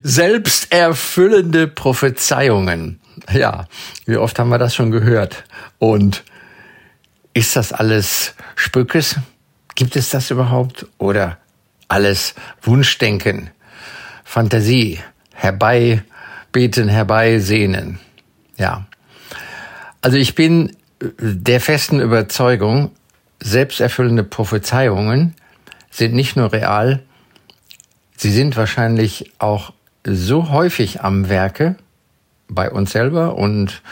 Selbsterfüllende Prophezeiungen. Ja, wie oft haben wir das schon gehört? Und ist das alles Spückes? Gibt es das überhaupt? Oder alles Wunschdenken, Fantasie, herbeibeten, herbeisehnen? Ja. Also ich bin der festen Überzeugung, selbsterfüllende Prophezeiungen sind nicht nur real, sie sind wahrscheinlich auch so häufig am Werke bei uns selber und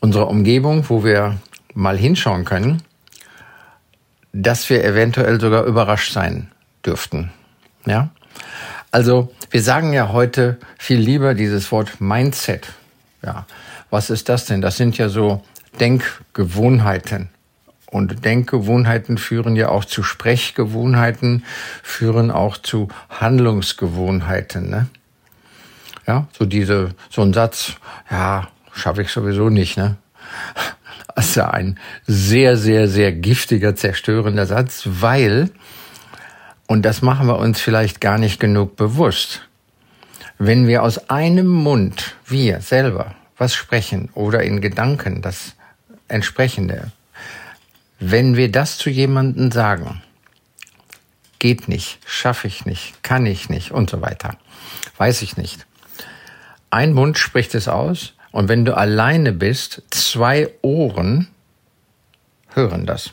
unserer Umgebung, wo wir mal hinschauen können, dass wir eventuell sogar überrascht sein dürften. Ja? Also, wir sagen ja heute viel lieber dieses Wort Mindset. Ja. Was ist das denn? Das sind ja so Denkgewohnheiten. Und Denkgewohnheiten führen ja auch zu Sprechgewohnheiten, führen auch zu Handlungsgewohnheiten. Ne? Ja, so diese, so ein Satz, ja, schaffe ich sowieso nicht, ne? Das ist ja ein sehr, sehr, sehr giftiger, zerstörender Satz, weil, und das machen wir uns vielleicht gar nicht genug bewusst, wenn wir aus einem Mund, wir selber, was sprechen oder in Gedanken das entsprechende, wenn wir das zu jemandem sagen, geht nicht, schaffe ich nicht, kann ich nicht und so weiter, weiß ich nicht, ein Mund spricht es aus und wenn du alleine bist, zwei Ohren hören das.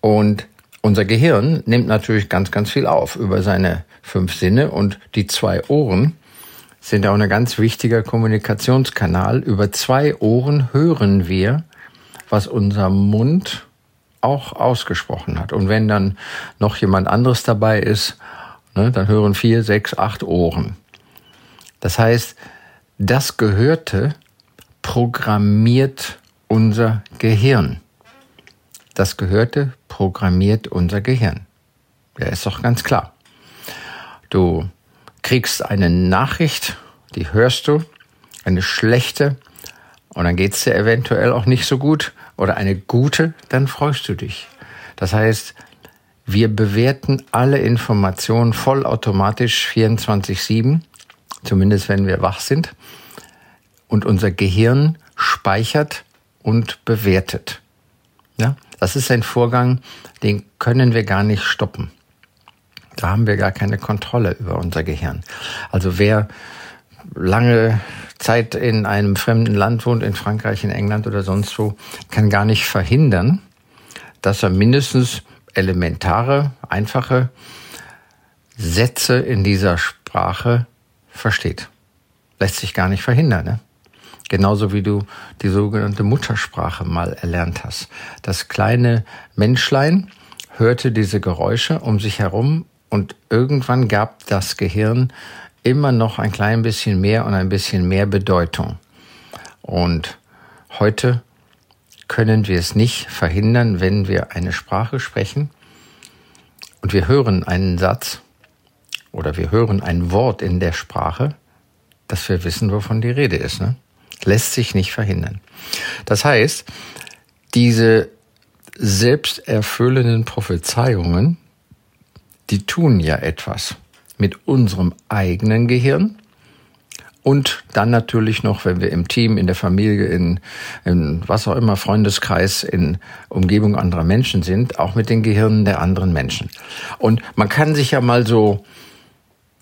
Und unser Gehirn nimmt natürlich ganz, ganz viel auf über seine fünf Sinne und die zwei Ohren sind auch ein ganz wichtiger Kommunikationskanal. Über zwei Ohren hören wir, was unser Mund auch ausgesprochen hat. Und wenn dann noch jemand anderes dabei ist, ne, dann hören vier, sechs, acht Ohren. Das heißt, das Gehörte programmiert unser Gehirn. Das Gehörte programmiert unser Gehirn. Ja, ist doch ganz klar. Du kriegst eine Nachricht, die hörst du, eine schlechte, und dann geht's dir eventuell auch nicht so gut, oder eine gute, dann freust du dich. Das heißt, wir bewerten alle Informationen vollautomatisch 24-7 zumindest wenn wir wach sind. Und unser Gehirn speichert und bewertet. Ja, das ist ein Vorgang, den können wir gar nicht stoppen. Da haben wir gar keine Kontrolle über unser Gehirn. Also wer lange Zeit in einem fremden Land wohnt, in Frankreich, in England oder sonst wo, kann gar nicht verhindern, dass er mindestens elementare, einfache Sätze in dieser Sprache versteht. Lässt sich gar nicht verhindern. Ne? Genauso wie du die sogenannte Muttersprache mal erlernt hast. Das kleine Menschlein hörte diese Geräusche um sich herum und irgendwann gab das Gehirn immer noch ein klein bisschen mehr und ein bisschen mehr Bedeutung. Und heute können wir es nicht verhindern, wenn wir eine Sprache sprechen und wir hören einen Satz oder wir hören ein Wort in der Sprache, dass wir wissen, wovon die Rede ist. Ne? Lässt sich nicht verhindern. Das heißt, diese selbsterfüllenden Prophezeiungen, die tun ja etwas mit unserem eigenen Gehirn und dann natürlich noch, wenn wir im Team, in der Familie, in, in was auch immer, Freundeskreis, in Umgebung anderer Menschen sind, auch mit den Gehirnen der anderen Menschen. Und man kann sich ja mal so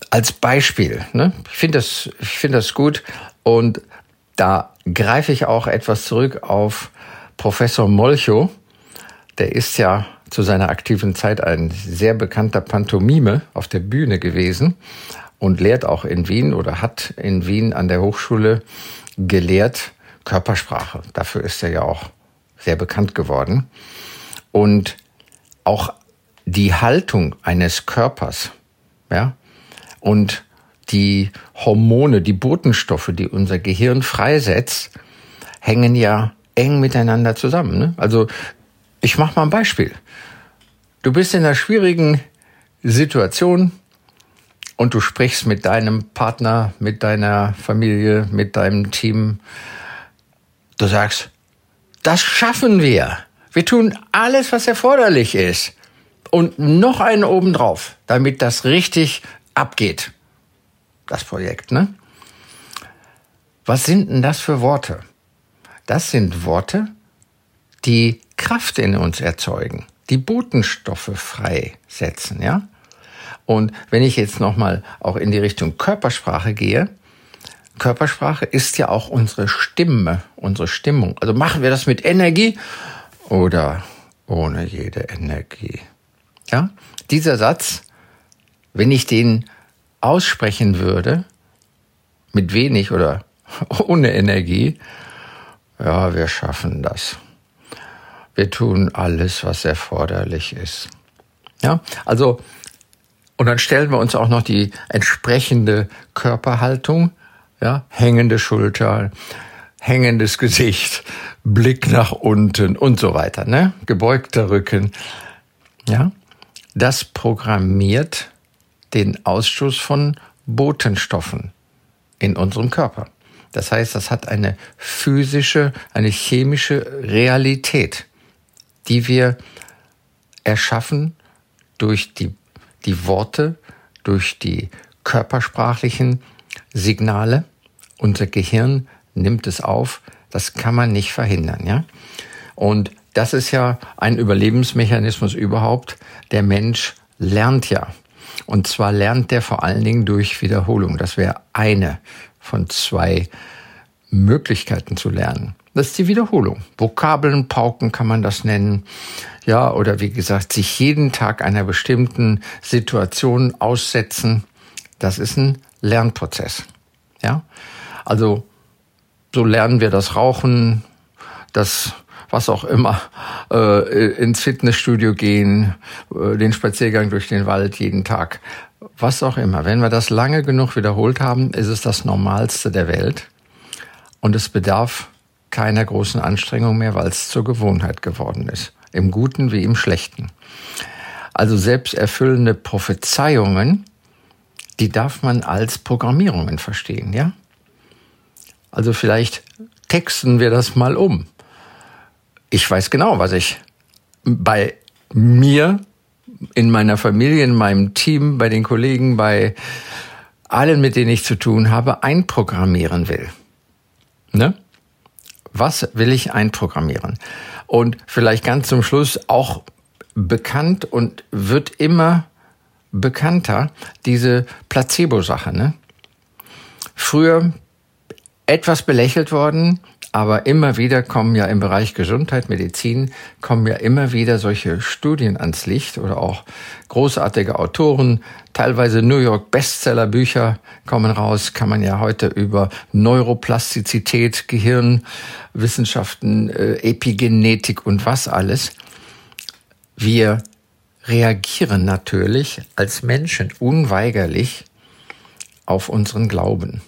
als Beispiel. Ne? Ich finde das, ich finde das gut und da greife ich auch etwas zurück auf Professor Molcho. Der ist ja zu seiner aktiven Zeit ein sehr bekannter Pantomime auf der Bühne gewesen und lehrt auch in Wien oder hat in Wien an der Hochschule gelehrt Körpersprache. Dafür ist er ja auch sehr bekannt geworden. Und auch die Haltung eines Körpers, ja, und die Hormone, die Botenstoffe, die unser Gehirn freisetzt, hängen ja eng miteinander zusammen. Ne? Also ich mache mal ein Beispiel. Du bist in einer schwierigen Situation und du sprichst mit deinem Partner, mit deiner Familie, mit deinem Team. Du sagst, das schaffen wir. Wir tun alles, was erforderlich ist. Und noch einen obendrauf, damit das richtig abgeht. Das Projekt, ne? Was sind denn das für Worte? Das sind Worte, die Kraft in uns erzeugen, die Botenstoffe freisetzen, ja? Und wenn ich jetzt nochmal auch in die Richtung Körpersprache gehe, Körpersprache ist ja auch unsere Stimme, unsere Stimmung. Also machen wir das mit Energie oder ohne jede Energie. Ja? Dieser Satz, wenn ich den aussprechen würde, mit wenig oder ohne Energie, ja, wir schaffen das. Wir tun alles, was erforderlich ist. Ja, also, und dann stellen wir uns auch noch die entsprechende Körperhaltung, ja, hängende Schulter, hängendes Gesicht, Blick nach unten und so weiter, ne? Gebeugter Rücken. Ja? Das programmiert den Ausstoß von Botenstoffen in unserem Körper. Das heißt, das hat eine physische, eine chemische Realität, die wir erschaffen durch die, die Worte, durch die körpersprachlichen Signale. Unser Gehirn nimmt es auf. Das kann man nicht verhindern, ja. Und das ist ja ein Überlebensmechanismus überhaupt. Der Mensch lernt ja. Und zwar lernt der vor allen Dingen durch Wiederholung. Das wäre eine von zwei Möglichkeiten zu lernen. Das ist die Wiederholung. Vokabeln, Pauken kann man das nennen. Ja, oder wie gesagt, sich jeden Tag einer bestimmten Situation aussetzen. Das ist ein Lernprozess. Ja, also so lernen wir das Rauchen, das was auch immer, äh, ins Fitnessstudio gehen, äh, den Spaziergang durch den Wald jeden Tag, was auch immer. Wenn wir das lange genug wiederholt haben, ist es das Normalste der Welt und es bedarf keiner großen Anstrengung mehr, weil es zur Gewohnheit geworden ist, im Guten wie im Schlechten. Also selbsterfüllende Prophezeiungen, die darf man als Programmierungen verstehen, ja? Also vielleicht texten wir das mal um. Ich weiß genau, was ich bei mir, in meiner Familie, in meinem Team, bei den Kollegen, bei allen, mit denen ich zu tun habe, einprogrammieren will. Ne? Was will ich einprogrammieren? Und vielleicht ganz zum Schluss auch bekannt und wird immer bekannter, diese Placebo-Sache. Ne? Früher etwas belächelt worden, aber immer wieder kommen ja im Bereich Gesundheit, Medizin, kommen ja immer wieder solche Studien ans Licht oder auch großartige Autoren, teilweise New York Bestseller Bücher kommen raus, kann man ja heute über Neuroplastizität, Gehirnwissenschaften, äh, Epigenetik und was alles. Wir reagieren natürlich als Menschen unweigerlich auf unseren Glauben.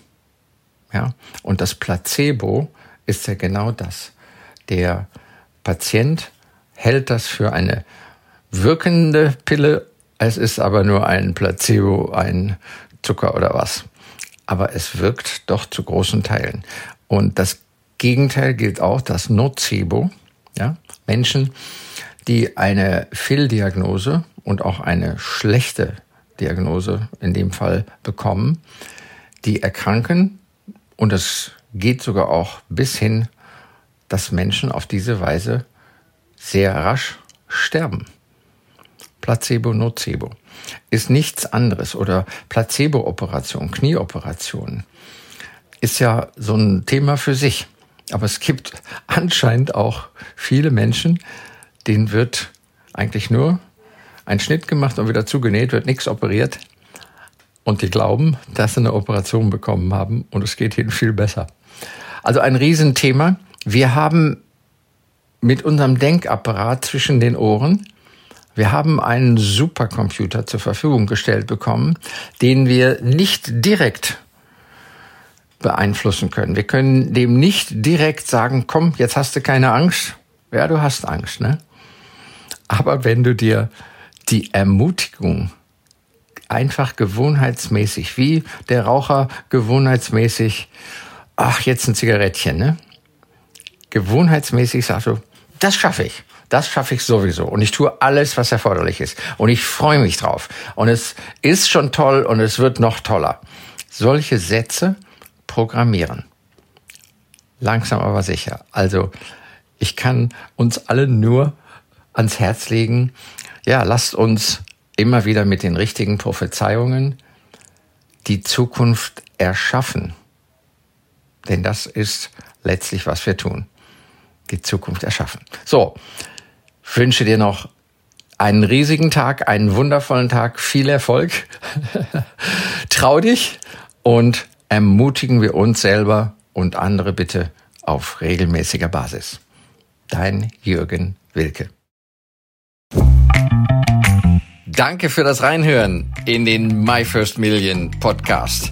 Ja? Und das Placebo ist ja genau das. Der Patient hält das für eine wirkende Pille, es ist aber nur ein Placebo, ein Zucker oder was. Aber es wirkt doch zu großen Teilen. Und das Gegenteil gilt auch, das Nocebo. Ja? Menschen, die eine Fehldiagnose und auch eine schlechte Diagnose in dem Fall bekommen, die erkranken und es geht sogar auch bis hin, dass Menschen auf diese Weise sehr rasch sterben. Placebo, Nocebo ist nichts anderes oder Placebo-Operation, Knieoperation ist ja so ein Thema für sich. Aber es gibt anscheinend auch viele Menschen, denen wird eigentlich nur ein Schnitt gemacht und wieder zugenäht, wird nichts operiert. Und die glauben, dass sie eine Operation bekommen haben und es geht ihnen viel besser. Also ein Riesenthema. Wir haben mit unserem Denkapparat zwischen den Ohren Wir haben einen Supercomputer zur Verfügung gestellt bekommen, den wir nicht direkt beeinflussen können. Wir können dem nicht direkt sagen, komm, jetzt hast du keine Angst. Ja, du hast Angst, ne? Aber wenn du dir die Ermutigung einfach gewohnheitsmäßig, wie der Raucher gewohnheitsmäßig, ach, jetzt ein Zigarettchen, ne? Gewohnheitsmäßig sagst du, das schaffe ich. Das schaffe ich sowieso. Und ich tue alles, was erforderlich ist. Und ich freue mich drauf. Und es ist schon toll und es wird noch toller. Solche Sätze programmieren. Langsam aber sicher. Also, ich kann uns alle nur ans Herz legen, ja, lasst uns immer wieder mit den richtigen Prophezeiungen die Zukunft erschaffen. Denn das ist letztlich, was wir tun. Die Zukunft erschaffen. So, wünsche dir noch einen riesigen Tag, einen wundervollen Tag, viel Erfolg. Trau dich und ermutigen wir uns selber und andere bitte auf regelmäßiger Basis. Dein Jürgen Wilke. Danke für das Reinhören in den My First Million Podcast.